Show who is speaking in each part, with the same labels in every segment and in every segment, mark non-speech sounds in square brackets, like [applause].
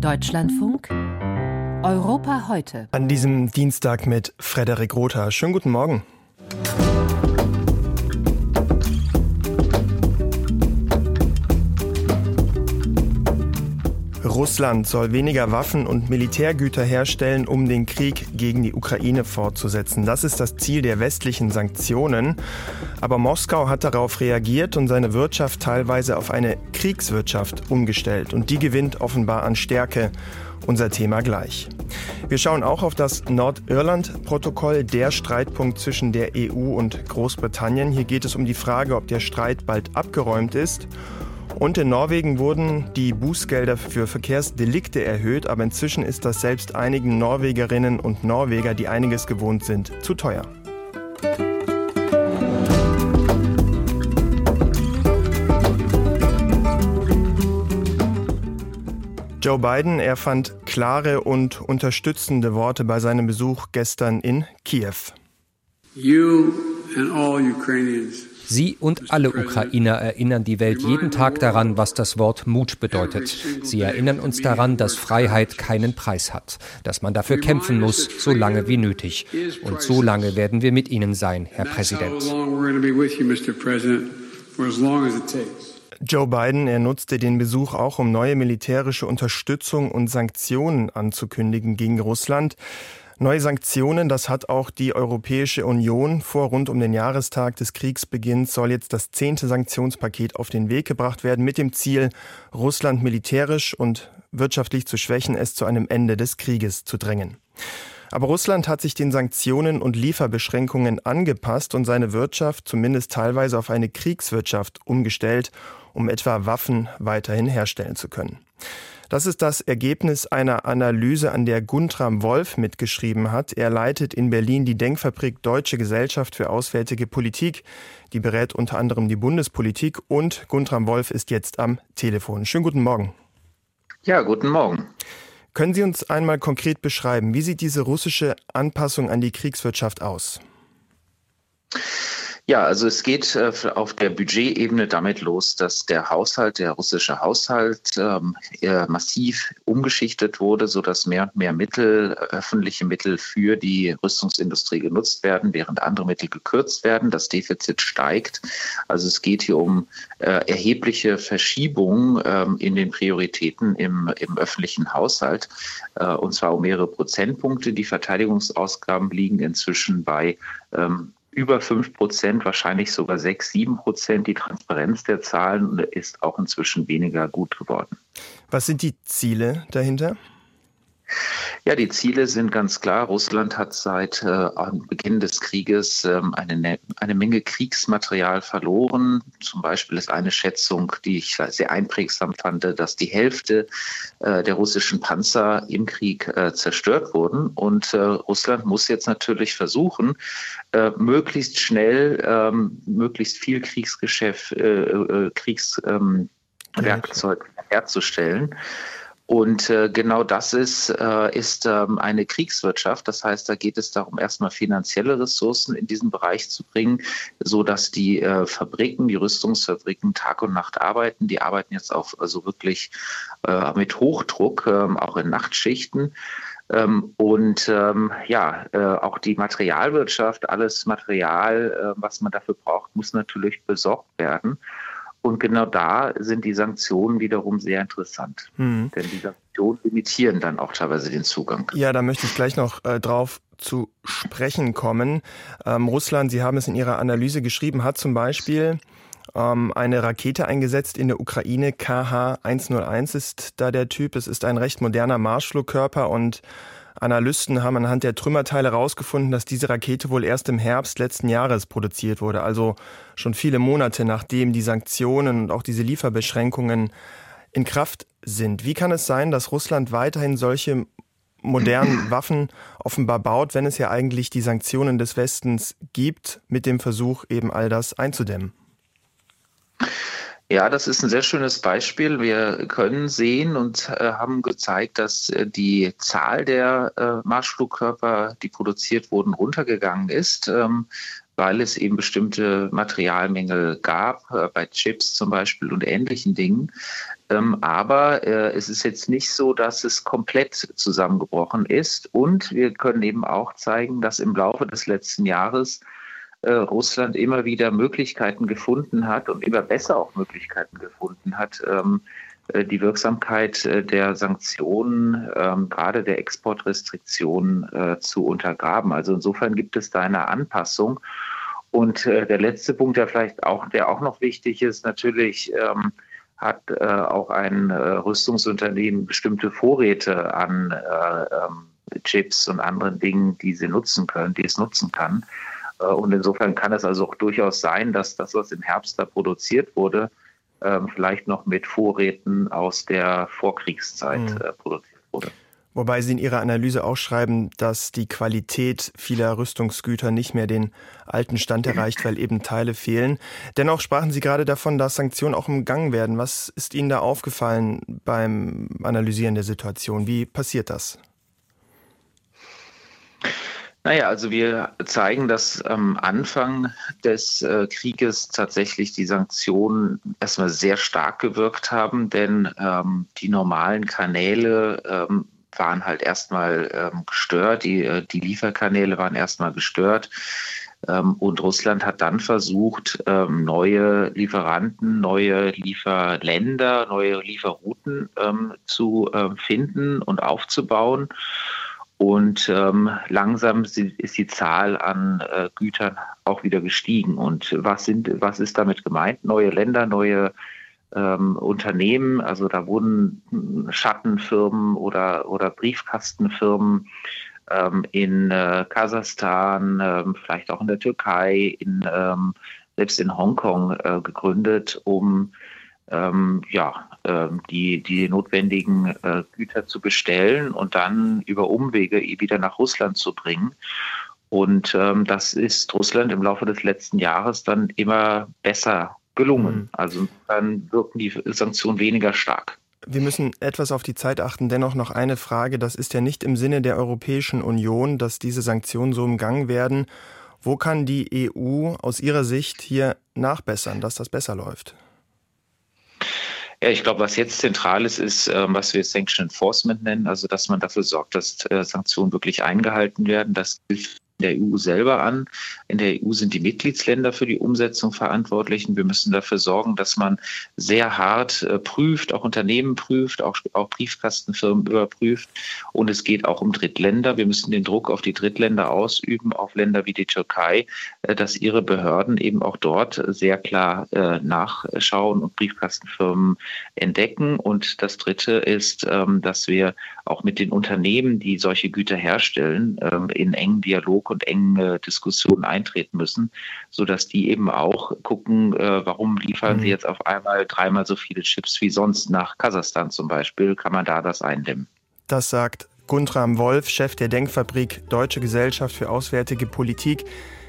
Speaker 1: Deutschlandfunk Europa heute.
Speaker 2: An diesem Dienstag mit Frederik Rother. Schönen guten Morgen. Russland soll weniger Waffen und Militärgüter herstellen, um den Krieg gegen die Ukraine fortzusetzen. Das ist das Ziel der westlichen Sanktionen. Aber Moskau hat darauf reagiert und seine Wirtschaft teilweise auf eine Kriegswirtschaft umgestellt. Und die gewinnt offenbar an Stärke. Unser Thema gleich. Wir schauen auch auf das Nordirland-Protokoll, der Streitpunkt zwischen der EU und Großbritannien. Hier geht es um die Frage, ob der Streit bald abgeräumt ist und in Norwegen wurden die Bußgelder für Verkehrsdelikte erhöht, aber inzwischen ist das selbst einigen Norwegerinnen und Norweger, die einiges gewohnt sind, zu teuer. Joe Biden, er fand klare und unterstützende Worte bei seinem Besuch gestern in Kiew.
Speaker 3: You and all Ukrainians
Speaker 4: Sie und alle Ukrainer erinnern die Welt jeden Tag daran, was das Wort Mut bedeutet. Sie erinnern uns daran, dass Freiheit keinen Preis hat, dass man dafür kämpfen muss, so lange wie nötig. Und so lange werden wir mit Ihnen sein, Herr Präsident.
Speaker 2: Joe Biden, er nutzte den Besuch auch, um neue militärische Unterstützung und Sanktionen anzukündigen gegen Russland. Neue Sanktionen, das hat auch die Europäische Union vor. Rund um den Jahrestag des Kriegsbeginns soll jetzt das zehnte Sanktionspaket auf den Weg gebracht werden, mit dem Ziel, Russland militärisch und wirtschaftlich zu schwächen, es zu einem Ende des Krieges zu drängen. Aber Russland hat sich den Sanktionen und Lieferbeschränkungen angepasst und seine Wirtschaft zumindest teilweise auf eine Kriegswirtschaft umgestellt, um etwa Waffen weiterhin herstellen zu können. Das ist das Ergebnis einer Analyse, an der Guntram Wolf mitgeschrieben hat. Er leitet in Berlin die Denkfabrik Deutsche Gesellschaft für Auswärtige Politik. Die berät unter anderem die Bundespolitik und Guntram Wolf ist jetzt am Telefon. Schönen guten Morgen.
Speaker 5: Ja, guten Morgen.
Speaker 2: Können Sie uns einmal konkret beschreiben, wie sieht diese russische Anpassung an die Kriegswirtschaft aus?
Speaker 5: Ja, also es geht äh, auf der Budgetebene damit los, dass der Haushalt, der russische Haushalt, ähm, massiv umgeschichtet wurde, so dass mehr und mehr Mittel, öffentliche Mittel für die Rüstungsindustrie genutzt werden, während andere Mittel gekürzt werden. Das Defizit steigt. Also es geht hier um äh, erhebliche Verschiebungen ähm, in den Prioritäten im, im öffentlichen Haushalt, äh, und zwar um mehrere Prozentpunkte. Die Verteidigungsausgaben liegen inzwischen bei ähm, über 5 Prozent, wahrscheinlich sogar 6, 7 Prozent. Die Transparenz der Zahlen ist auch inzwischen weniger gut geworden.
Speaker 2: Was sind die Ziele dahinter?
Speaker 5: Ja, die Ziele sind ganz klar. Russland hat seit äh, Beginn des Krieges ähm, eine, ne-, eine Menge Kriegsmaterial verloren. Zum Beispiel ist eine Schätzung, die ich sehr einprägsam fand, dass die Hälfte äh, der russischen Panzer im Krieg äh, zerstört wurden. Und äh, Russland muss jetzt natürlich versuchen, äh, möglichst schnell, ähm, möglichst viel Kriegsgeschäft, äh, Kriegswerkzeug ähm, herzustellen. Und äh, genau das ist, äh, ist ähm, eine Kriegswirtschaft. Das heißt, da geht es darum, erstmal finanzielle Ressourcen in diesen Bereich zu bringen, so dass die äh, Fabriken, die Rüstungsfabriken Tag und Nacht arbeiten. Die arbeiten jetzt auch also wirklich äh, mit Hochdruck, äh, auch in Nachtschichten. Ähm, und ähm, ja, äh, auch die Materialwirtschaft, alles Material, äh, was man dafür braucht, muss natürlich besorgt werden. Und genau da sind die Sanktionen wiederum sehr interessant. Hm. Denn die Sanktionen limitieren dann auch teilweise den Zugang.
Speaker 2: Ja, da möchte ich gleich noch äh, drauf zu sprechen kommen. Ähm, Russland, Sie haben es in Ihrer Analyse geschrieben, hat zum Beispiel ähm, eine Rakete eingesetzt in der Ukraine. KH-101 ist da der Typ. Es ist ein recht moderner Marschflugkörper und Analysten haben anhand der Trümmerteile herausgefunden, dass diese Rakete wohl erst im Herbst letzten Jahres produziert wurde, also schon viele Monate nachdem die Sanktionen und auch diese Lieferbeschränkungen in Kraft sind. Wie kann es sein, dass Russland weiterhin solche modernen [clears throat] Waffen offenbar baut, wenn es ja eigentlich die Sanktionen des Westens gibt, mit dem Versuch, eben all das einzudämmen?
Speaker 5: Ja, das ist ein sehr schönes Beispiel. Wir können sehen und äh, haben gezeigt, dass äh, die Zahl der äh, Marschflugkörper, die produziert wurden, runtergegangen ist. Ähm, weil es eben bestimmte Materialmängel gab, äh, bei Chips zum Beispiel und ähnlichen Dingen. Ähm, aber äh, es ist jetzt nicht so, dass es komplett zusammengebrochen ist. Und wir können eben auch zeigen, dass im Laufe des letzten Jahres äh, Russland immer wieder Möglichkeiten gefunden hat und immer besser auch Möglichkeiten gefunden hat, ähm, äh, die Wirksamkeit äh, der Sanktionen, ähm, gerade der Exportrestriktionen äh, zu untergraben. Also insofern gibt es da eine Anpassung. Und der letzte Punkt, der vielleicht auch, der auch noch wichtig ist, natürlich ähm, hat auch ein Rüstungsunternehmen bestimmte Vorräte an ähm, Chips und anderen Dingen, die sie nutzen können, die es nutzen kann. Und insofern kann es also auch durchaus sein, dass das, was im Herbst da produziert wurde, ähm, vielleicht noch mit Vorräten aus der Vorkriegszeit mhm. äh, produziert wurde.
Speaker 2: Wobei Sie in Ihrer Analyse auch schreiben, dass die Qualität vieler Rüstungsgüter nicht mehr den alten Stand erreicht, weil eben Teile fehlen. Dennoch sprachen Sie gerade davon, dass Sanktionen auch umgangen werden. Was ist Ihnen da aufgefallen beim Analysieren der Situation? Wie passiert das?
Speaker 5: Naja, also wir zeigen, dass am Anfang des äh, Krieges tatsächlich die Sanktionen erstmal sehr stark gewirkt haben, denn ähm, die normalen Kanäle ähm, waren halt erstmal ähm, gestört, die, äh, die Lieferkanäle waren erstmal gestört. Ähm, und Russland hat dann versucht, ähm, neue Lieferanten, neue Lieferländer, neue Lieferrouten ähm, zu finden und aufzubauen. Und ähm, langsam ist die Zahl an äh, Gütern auch wieder gestiegen. Und was, sind, was ist damit gemeint? Neue Länder, neue ähm, Unternehmen, also da wurden Schattenfirmen oder, oder Briefkastenfirmen ähm, in äh, Kasachstan, ähm, vielleicht auch in der Türkei, in, ähm, selbst in Hongkong äh, gegründet, um ähm, ja, ähm, die, die notwendigen äh, Güter zu bestellen und dann über Umwege wieder nach Russland zu bringen. Und ähm, das ist Russland im Laufe des letzten Jahres dann immer besser gelungen. Mhm. Also dann wirken die Sanktionen weniger stark.
Speaker 2: Wir müssen etwas auf die Zeit achten. Dennoch noch eine Frage. Das ist ja nicht im Sinne der Europäischen Union, dass diese Sanktionen so umgangen werden. Wo kann die EU aus Ihrer Sicht hier nachbessern, dass das besser läuft?
Speaker 5: Ja, ich glaube, was jetzt zentral ist, ist, ähm, was wir Sanction Enforcement nennen, also dass man dafür sorgt, dass äh, Sanktionen wirklich eingehalten werden. Das gilt der EU selber an. In der EU sind die Mitgliedsländer für die Umsetzung verantwortlich. Und wir müssen dafür sorgen, dass man sehr hart äh, prüft, auch Unternehmen prüft, auch, auch Briefkastenfirmen überprüft. Und es geht auch um Drittländer. Wir müssen den Druck auf die Drittländer ausüben, auf Länder wie die Türkei, äh, dass ihre Behörden eben auch dort sehr klar äh, nachschauen und Briefkastenfirmen entdecken. Und das Dritte ist, ähm, dass wir auch mit den Unternehmen, die solche Güter herstellen, ähm, in engen Dialog und enge Diskussionen eintreten müssen, sodass die eben auch gucken, äh, warum liefern mhm. sie jetzt auf einmal dreimal so viele Chips wie sonst nach Kasachstan zum Beispiel, kann man da das eindämmen.
Speaker 2: Das sagt Guntram Wolf, Chef der Denkfabrik Deutsche Gesellschaft für Auswärtige Politik.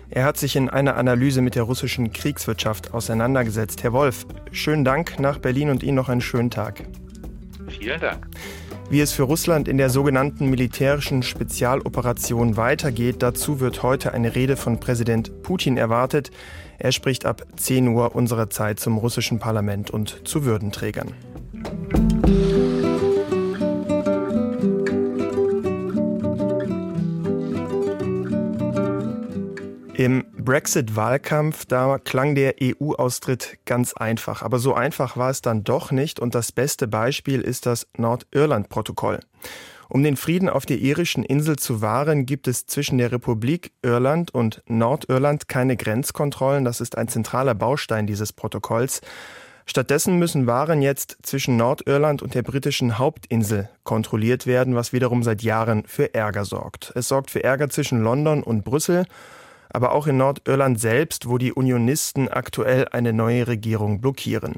Speaker 2: Er hat sich in einer Analyse mit der russischen Kriegswirtschaft auseinandergesetzt. Herr Wolf, schönen Dank nach Berlin und Ihnen noch einen schönen Tag.
Speaker 5: Vielen Dank.
Speaker 2: Wie es für Russland in der sogenannten militärischen Spezialoperation weitergeht, dazu wird heute eine Rede von Präsident Putin erwartet. Er spricht ab 10 Uhr unserer Zeit zum russischen Parlament und zu Würdenträgern. Im Brexit-Wahlkampf, da klang der EU-Austritt ganz einfach. Aber so einfach war es dann doch nicht. Und das beste Beispiel ist das Nordirland-Protokoll. Um den Frieden auf der irischen Insel zu wahren, gibt es zwischen der Republik Irland und Nordirland keine Grenzkontrollen. Das ist ein zentraler Baustein dieses Protokolls. Stattdessen müssen Waren jetzt zwischen Nordirland und der britischen Hauptinsel kontrolliert werden, was wiederum seit Jahren für Ärger sorgt. Es sorgt für Ärger zwischen London und Brüssel aber auch in Nordirland selbst, wo die Unionisten aktuell eine neue Regierung blockieren.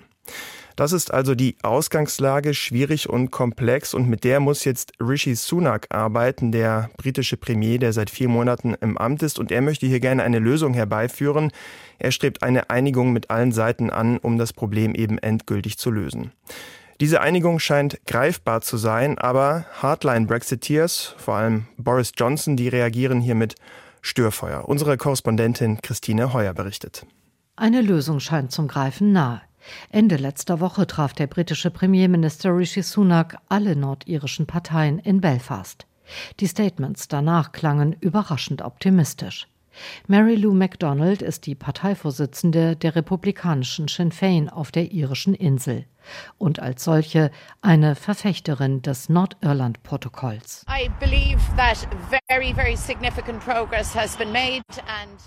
Speaker 2: Das ist also die Ausgangslage, schwierig und komplex und mit der muss jetzt Rishi Sunak arbeiten, der britische Premier, der seit vier Monaten im Amt ist und er möchte hier gerne eine Lösung herbeiführen. Er strebt eine Einigung mit allen Seiten an, um das Problem eben endgültig zu lösen. Diese Einigung scheint greifbar zu sein, aber Hardline-Brexiteers, vor allem Boris Johnson, die reagieren hier mit Störfeuer. Unsere Korrespondentin Christine Heuer berichtet.
Speaker 1: Eine Lösung scheint zum Greifen nahe. Ende letzter Woche traf der britische Premierminister Rishi Sunak alle nordirischen Parteien in Belfast. Die Statements danach klangen überraschend optimistisch. Mary Lou MacDonald ist die Parteivorsitzende der republikanischen Sinn Fein auf der irischen Insel und als solche eine Verfechterin des Nordirland-Protokolls.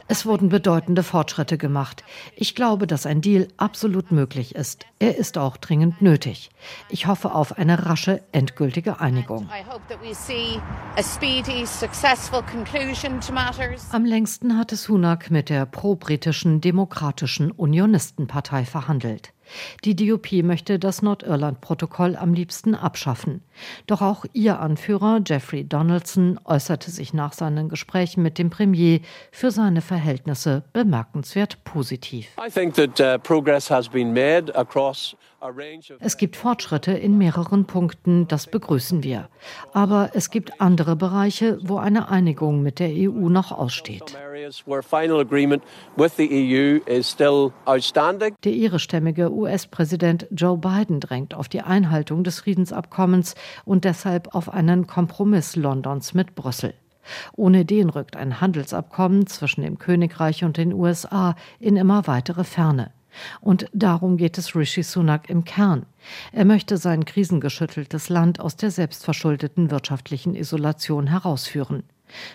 Speaker 1: Es wurden bedeutende Fortschritte gemacht. Ich glaube, dass ein Deal absolut möglich ist. Er ist auch dringend nötig. Ich hoffe auf eine rasche, endgültige Einigung. Am längsten hatte Sunak mit der pro-britischen Demokratischen Unionistenpartei verhandelt. Die DUP möchte das Nordirland-Protokoll am liebsten abschaffen. Doch auch ihr Anführer Jeffrey Donaldson äußerte sich nach seinen Gesprächen mit dem Premier für seine Verhältnisse bemerkenswert positiv. Es gibt Fortschritte in mehreren Punkten, das begrüßen wir. Aber es gibt andere Bereiche, wo eine Einigung mit der EU noch aussteht. Der irischstämmige US-Präsident Joe Biden drängt auf die Einhaltung des Friedensabkommens und deshalb auf einen Kompromiss Londons mit Brüssel. Ohne den rückt ein Handelsabkommen zwischen dem Königreich und den USA in immer weitere Ferne. Und darum geht es Rishi Sunak im Kern. Er möchte sein krisengeschütteltes Land aus der selbstverschuldeten wirtschaftlichen Isolation herausführen.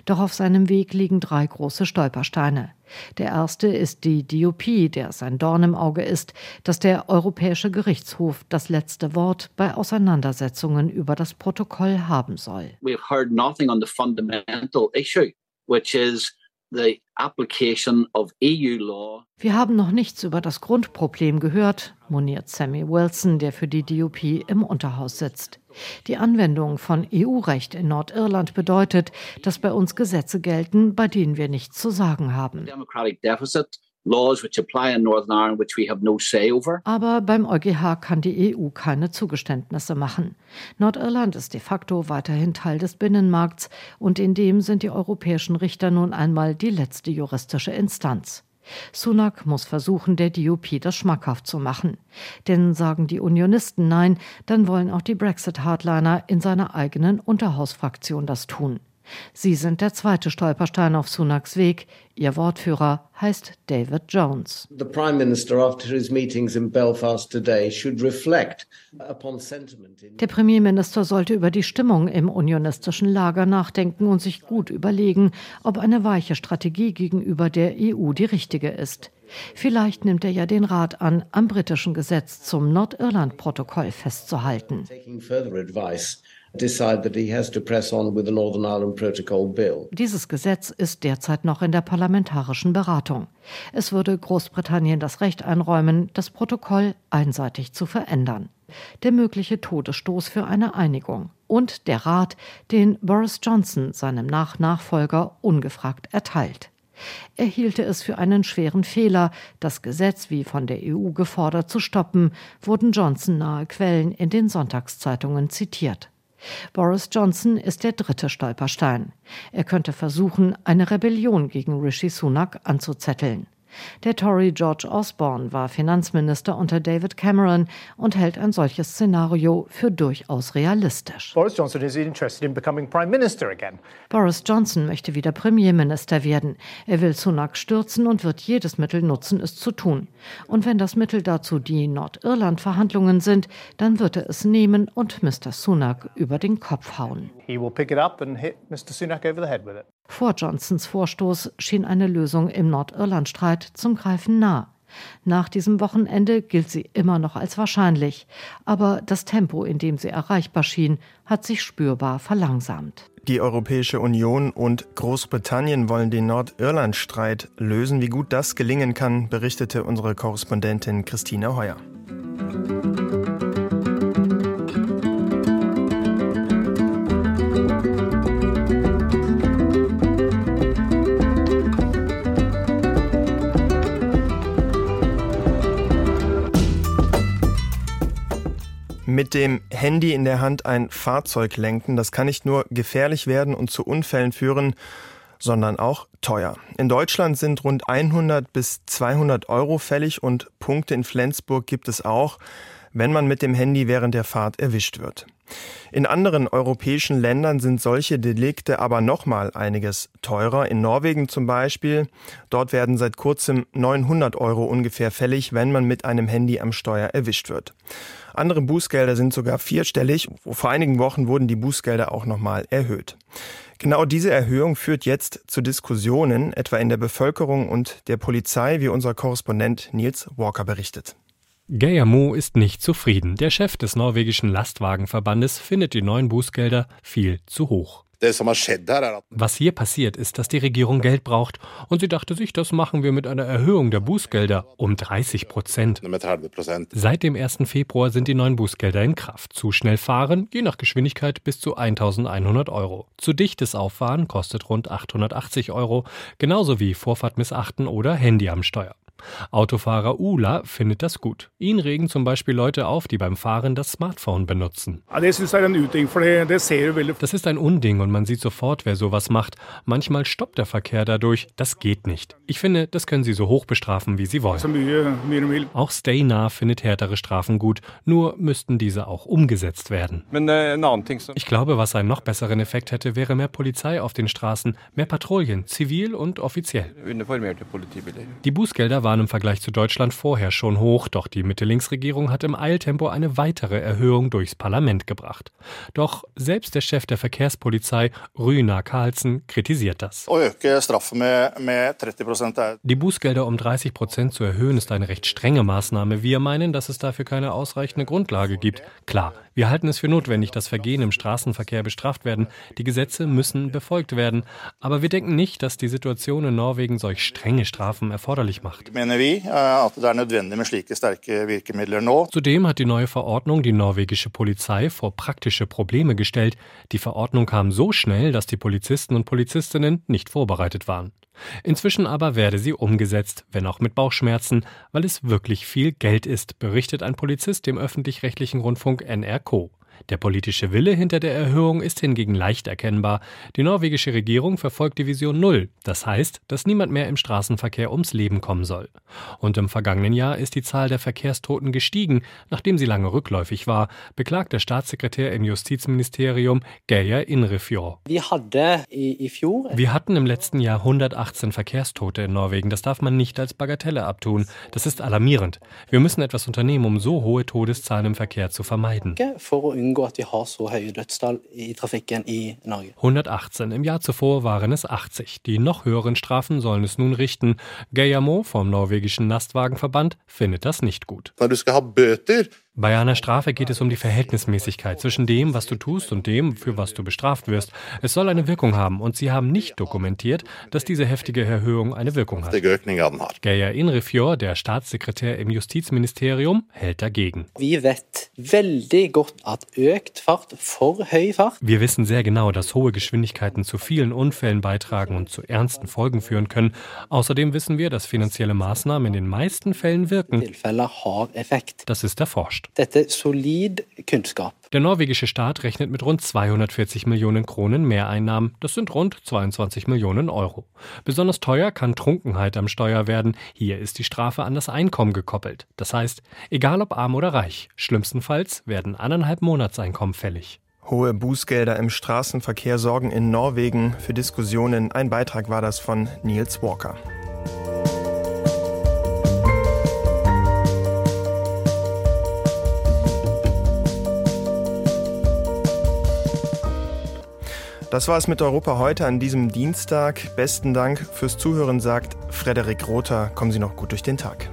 Speaker 1: Doch auf seinem Weg liegen drei große Stolpersteine. Der erste ist die DUP, der sein Dorn im Auge ist, dass der Europäische Gerichtshof das letzte Wort bei Auseinandersetzungen über das Protokoll haben soll. We've heard nothing on the fundamental issue, which is the application of EU law. Wir haben noch nichts über das Grundproblem gehört, moniert Sammy Wilson, der für die DUP im Unterhaus sitzt. Die Anwendung von EU-Recht in Nordirland bedeutet, dass bei uns Gesetze gelten, bei denen wir nichts zu sagen haben. Aber beim EuGH kann die EU keine Zugeständnisse machen. Nordirland ist de facto weiterhin Teil des Binnenmarkts und in dem sind die europäischen Richter nun einmal die letzte juristische Instanz. Sunak muss versuchen, der DUP das schmackhaft zu machen. Denn sagen die Unionisten Nein, dann wollen auch die Brexit-Hardliner in seiner eigenen Unterhausfraktion das tun. Sie sind der zweite Stolperstein auf Sunaks Weg. Ihr Wortführer heißt David Jones. Der Premierminister sollte über die Stimmung im unionistischen Lager nachdenken und sich gut überlegen, ob eine weiche Strategie gegenüber der EU die richtige ist. Vielleicht nimmt er ja den Rat an, am britischen Gesetz zum Nordirland-Protokoll festzuhalten. Dieses Gesetz ist derzeit noch in der parlamentarischen Beratung. Es würde Großbritannien das Recht einräumen, das Protokoll einseitig zu verändern. Der mögliche Todesstoß für eine Einigung und der Rat, den Boris Johnson seinem Nachnachfolger ungefragt erteilt. Er hielte es für einen schweren Fehler, das Gesetz wie von der EU gefordert zu stoppen, wurden Johnson nahe Quellen in den Sonntagszeitungen zitiert. Boris Johnson ist der dritte Stolperstein. Er könnte versuchen, eine Rebellion gegen Rishi Sunak anzuzetteln. Der Tory George Osborne war Finanzminister unter David Cameron und hält ein solches Szenario für durchaus realistisch. Boris Johnson, is interested in becoming Prime Minister again. Boris Johnson möchte wieder Premierminister werden. Er will Sunak stürzen und wird jedes Mittel nutzen, es zu tun. Und wenn das Mittel dazu die Nordirland-Verhandlungen sind, dann wird er es nehmen und Mr. Sunak über den Kopf hauen. He will pick it up and hit Mr. Sunak over the head with it. Vor Johnsons Vorstoß schien eine Lösung im Nordirlandstreit zum Greifen nah. Nach diesem Wochenende gilt sie immer noch als wahrscheinlich, aber das Tempo, in dem sie erreichbar schien, hat sich spürbar verlangsamt.
Speaker 2: Die Europäische Union und Großbritannien wollen den Nordirlandstreit lösen. Wie gut das gelingen kann, berichtete unsere Korrespondentin Christine Heuer. Mit dem Handy in der Hand ein Fahrzeug lenken, das kann nicht nur gefährlich werden und zu Unfällen führen, sondern auch teuer. In Deutschland sind rund 100 bis 200 Euro fällig und Punkte in Flensburg gibt es auch, wenn man mit dem Handy während der Fahrt erwischt wird. In anderen europäischen Ländern sind solche Delikte aber nochmal einiges teurer. In Norwegen zum Beispiel. Dort werden seit kurzem 900 Euro ungefähr fällig, wenn man mit einem Handy am Steuer erwischt wird. Andere Bußgelder sind sogar vierstellig. Vor einigen Wochen wurden die Bußgelder auch nochmal erhöht. Genau diese Erhöhung führt jetzt zu Diskussionen, etwa in der Bevölkerung und der Polizei, wie unser Korrespondent Nils Walker berichtet.
Speaker 6: Geir Mo ist nicht zufrieden. Der Chef des norwegischen Lastwagenverbandes findet die neuen Bußgelder viel zu hoch. Was hier passiert, ist, dass die Regierung Geld braucht und sie dachte sich, das machen wir mit einer Erhöhung der Bußgelder um 30 Prozent. Seit dem 1. Februar sind die neuen Bußgelder in Kraft. Zu schnell fahren, je nach Geschwindigkeit bis zu 1100 Euro. Zu dichtes Auffahren kostet rund 880 Euro, genauso wie Vorfahrt missachten oder Handy am Steuer. Autofahrer Ula findet das gut. Ihn regen zum Beispiel Leute auf, die beim Fahren das Smartphone benutzen. Das ist ein Unding und man sieht sofort, wer sowas macht. Manchmal stoppt der Verkehr dadurch. Das geht nicht. Ich finde, das können sie so hoch bestrafen, wie sie wollen. Auch Stay Nah findet härtere Strafen gut, nur müssten diese auch umgesetzt werden. Ich glaube, was einen noch besseren Effekt hätte, wäre mehr Polizei auf den Straßen, mehr Patrouillen, zivil und offiziell. Die Bußgelder waren waren im Vergleich zu Deutschland vorher schon hoch, doch die Mitte-Links-Regierung hat im Eiltempo eine weitere Erhöhung durchs Parlament gebracht. Doch selbst der Chef der Verkehrspolizei, Rüna Carlsen, kritisiert das. Die Bußgelder um 30 Prozent zu erhöhen ist eine recht strenge Maßnahme. Wir meinen, dass es dafür keine ausreichende Grundlage gibt. Klar, wir halten es für notwendig, dass Vergehen im Straßenverkehr bestraft werden. Die Gesetze müssen befolgt werden. Aber wir denken nicht, dass die Situation in Norwegen solch strenge Strafen erforderlich macht eh. Zudem hat die neue Verordnung die norwegische Polizei vor praktische Probleme gestellt. Die Verordnung kam so schnell, dass die Polizisten und Polizistinnen nicht vorbereitet waren. Inzwischen aber werde sie umgesetzt, wenn auch mit Bauchschmerzen, weil es wirklich viel Geld ist, berichtet ein Polizist dem öffentlich-rechtlichen Rundfunk NRK. Der politische Wille hinter der Erhöhung ist hingegen leicht erkennbar. Die norwegische Regierung verfolgt die Vision Null, das heißt, dass niemand mehr im Straßenverkehr ums Leben kommen soll. Und im vergangenen Jahr ist die Zahl der Verkehrstoten gestiegen, nachdem sie lange rückläufig war, beklagt der Staatssekretär im Justizministerium Geir Inrefjord. Wir hatten im letzten Jahr 118 Verkehrstote in Norwegen. Das darf man nicht als Bagatelle abtun. Das ist alarmierend. Wir müssen etwas unternehmen, um so hohe Todeszahlen im Verkehr zu vermeiden unngå at vi har så høye dødstall i trafikken i Norge. 118. Im Jahr zuvor waren es 80. Die noch höheren Strafen sollen es nun richten. Geijamo vom norwegischen Lastwagenverband findet das nicht gut. Når du skal ha bøter bei einer Strafe geht es um die Verhältnismäßigkeit zwischen dem, was du tust und dem, für was du bestraft wirst. Es soll eine Wirkung haben und sie haben nicht dokumentiert, dass diese heftige Erhöhung eine Wirkung hat. Geir Inrefjord, der Staatssekretär im Justizministerium, hält dagegen. Wir wissen sehr genau, dass hohe Geschwindigkeiten zu vielen Unfällen beitragen und zu ernsten Folgen führen können. Außerdem wissen wir, dass finanzielle Maßnahmen in den meisten Fällen wirken. Das ist erforscht. Dette solid kunnskap. Der norwegische Staat rechnet mit rund 240 Millionen Kronen Mehreinnahmen. Das sind rund 22 Millionen Euro. Besonders teuer kann Trunkenheit am Steuer werden. Hier ist die Strafe an das Einkommen gekoppelt. Das heißt, egal ob arm oder reich, schlimmstenfalls werden anderthalb Monatseinkommen fällig.
Speaker 2: Hohe Bußgelder im Straßenverkehr sorgen in Norwegen für Diskussionen. Ein Beitrag war das von Niels Walker. Das war es mit Europa heute an diesem Dienstag. Besten Dank fürs Zuhören, sagt Frederik Rother. Kommen Sie noch gut durch den Tag.